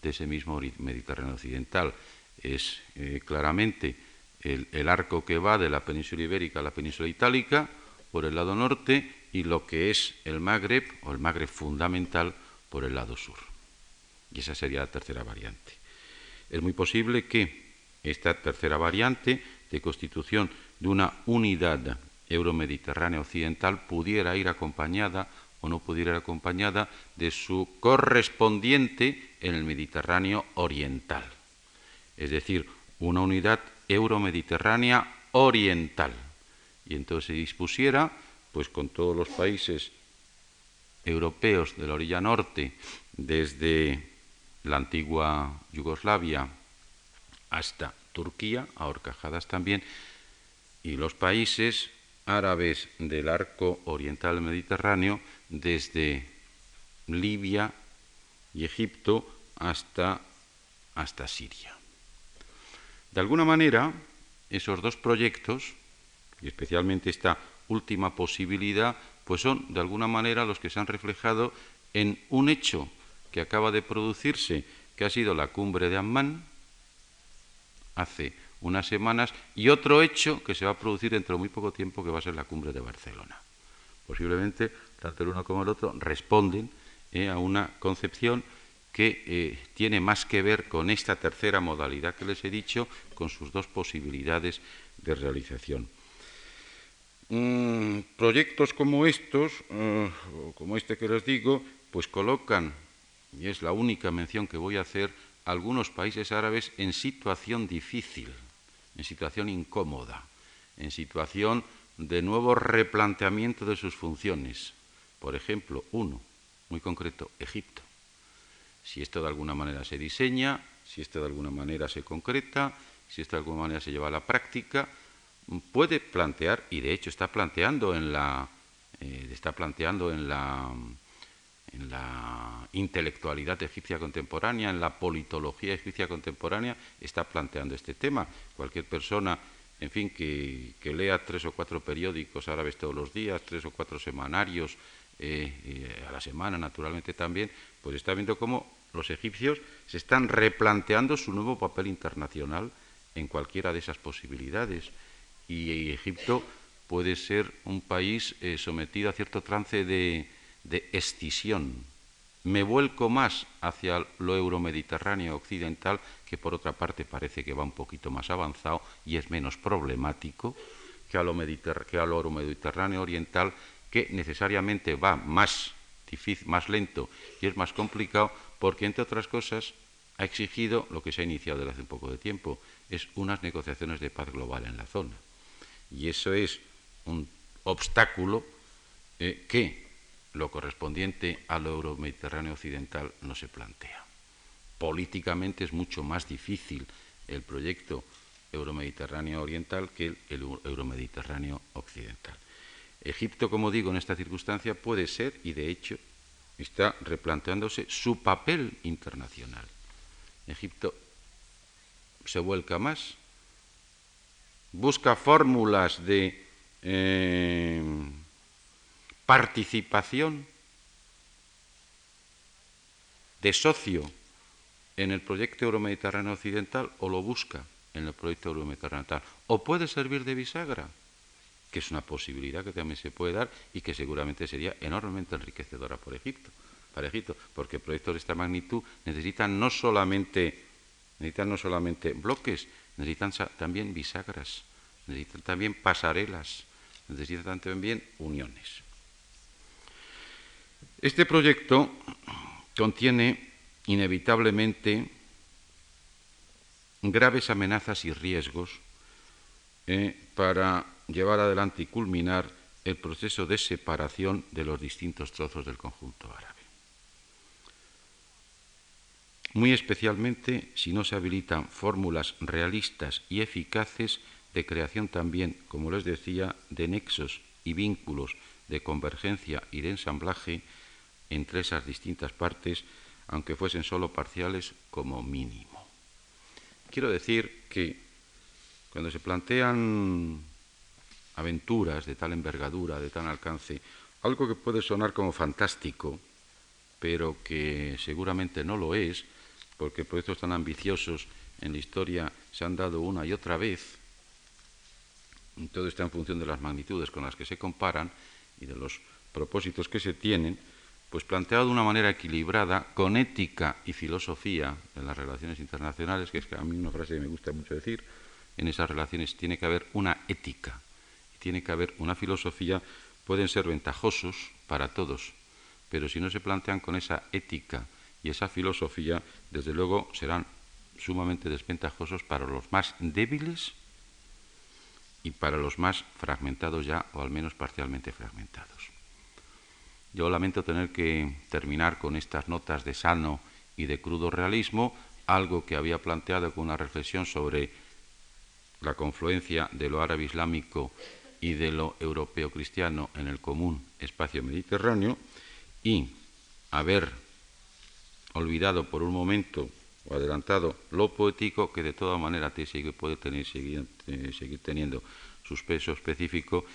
de ese mismo Mediterráneo occidental. Es eh, claramente el, el arco que va de la península ibérica a la península itálica, por el lado norte y lo que es el Magreb o el Magreb fundamental por el lado sur. Y esa sería la tercera variante. Es muy posible que esta tercera variante de constitución de una unidad euromediterránea occidental pudiera ir acompañada o no pudiera ir acompañada de su correspondiente en el Mediterráneo oriental. Es decir, una unidad euromediterránea oriental. Y entonces se dispusiera, pues con todos los países europeos de la orilla norte, desde la antigua Yugoslavia hasta Turquía, a horcajadas también, y los países árabes del arco oriental mediterráneo, desde Libia y Egipto hasta, hasta Siria. De alguna manera, esos dos proyectos, y especialmente esta última posibilidad, pues son de alguna manera los que se han reflejado en un hecho que acaba de producirse, que ha sido la cumbre de Ammán hace unas semanas, y otro hecho que se va a producir dentro de muy poco tiempo, que va a ser la cumbre de Barcelona. Posiblemente, tanto el uno como el otro responden eh, a una concepción que eh, tiene más que ver con esta tercera modalidad que les he dicho, con sus dos posibilidades de realización. Mm, proyectos como estos, eh, como este que les digo, pues colocan, y es la única mención que voy a hacer, algunos países árabes en situación difícil, en situación incómoda, en situación de nuevo replanteamiento de sus funciones. Por ejemplo, uno, muy concreto, Egipto. Si esto de alguna manera se diseña, si esto de alguna manera se concreta, si esto de alguna manera se lleva a la práctica, puede plantear, y de hecho está planteando en la, eh, está planteando en la, en la intelectualidad egipcia contemporánea, en la politología egipcia contemporánea, está planteando este tema. Cualquier persona, en fin, que, lea tres o cuatro periódicos árabes todos los días, tres o cuatro semanarios eh, a la semana, naturalmente también, pues está viendo cómo los egipcios se están replanteando su nuevo papel internacional en cualquiera de esas posibilidades y Egipto puede ser un país eh, sometido a cierto trance de, de escisión. Me vuelco más hacia lo euromediterráneo occidental, que por otra parte parece que va un poquito más avanzado y es menos problemático que a lo, que a lo euromediterráneo oriental, que necesariamente va más difícil, más lento y es más complicado, porque entre otras cosas ha exigido lo que se ha iniciado desde hace un poco de tiempo, es unas negociaciones de paz global en la zona. Y eso es un obstáculo eh, que lo correspondiente al euromediterráneo occidental no se plantea. Políticamente es mucho más difícil el proyecto euromediterráneo oriental que el, el euromediterráneo occidental. Egipto, como digo, en esta circunstancia puede ser, y de hecho está replanteándose su papel internacional. Egipto se vuelca más busca fórmulas de eh, participación de socio en el proyecto euromediterráneo occidental o lo busca en el proyecto euromediterráneo occidental. O puede servir de bisagra, que es una posibilidad que también se puede dar y que seguramente sería enormemente enriquecedora por Egipto, para Egipto, porque proyectos de esta magnitud necesitan no solamente, necesitan no solamente bloques, necesitan también bisagras, necesitan también pasarelas, necesitan también uniones. Este proyecto contiene inevitablemente graves amenazas y riesgos eh, para llevar adelante y culminar el proceso de separación de los distintos trozos del conjunto árabe muy especialmente si no se habilitan fórmulas realistas y eficaces de creación también, como les decía, de nexos y vínculos de convergencia y de ensamblaje entre esas distintas partes, aunque fuesen solo parciales como mínimo. Quiero decir que cuando se plantean aventuras de tal envergadura, de tal alcance, algo que puede sonar como fantástico, pero que seguramente no lo es, porque proyectos tan ambiciosos en la historia se han dado una y otra vez, todo está en función de las magnitudes con las que se comparan y de los propósitos que se tienen, pues planteado de una manera equilibrada, con ética y filosofía en las relaciones internacionales, que es a mí una frase que me gusta mucho decir, en esas relaciones tiene que haber una ética, tiene que haber una filosofía, pueden ser ventajosos para todos, pero si no se plantean con esa ética y esa filosofía, desde luego serán sumamente desventajosos para los más débiles y para los más fragmentados ya, o al menos parcialmente fragmentados. Yo lamento tener que terminar con estas notas de sano y de crudo realismo, algo que había planteado con una reflexión sobre la confluencia de lo árabe islámico y de lo europeo cristiano en el común espacio mediterráneo y haber olvidado por un momento o adelantado lo poético que de toda manera puede tener, seguir, seguir teniendo sus peso específico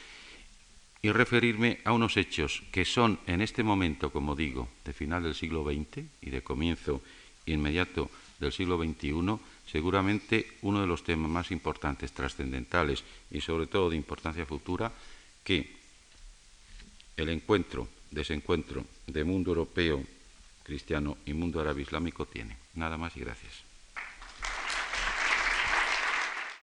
y referirme a unos hechos que son en este momento, como digo, de final del siglo XX y de comienzo inmediato del siglo XXI, seguramente uno de los temas más importantes, trascendentales y sobre todo de importancia futura que el encuentro, desencuentro de mundo europeo cristiano y mundo árabe islámico tiene. Nada más y gracias.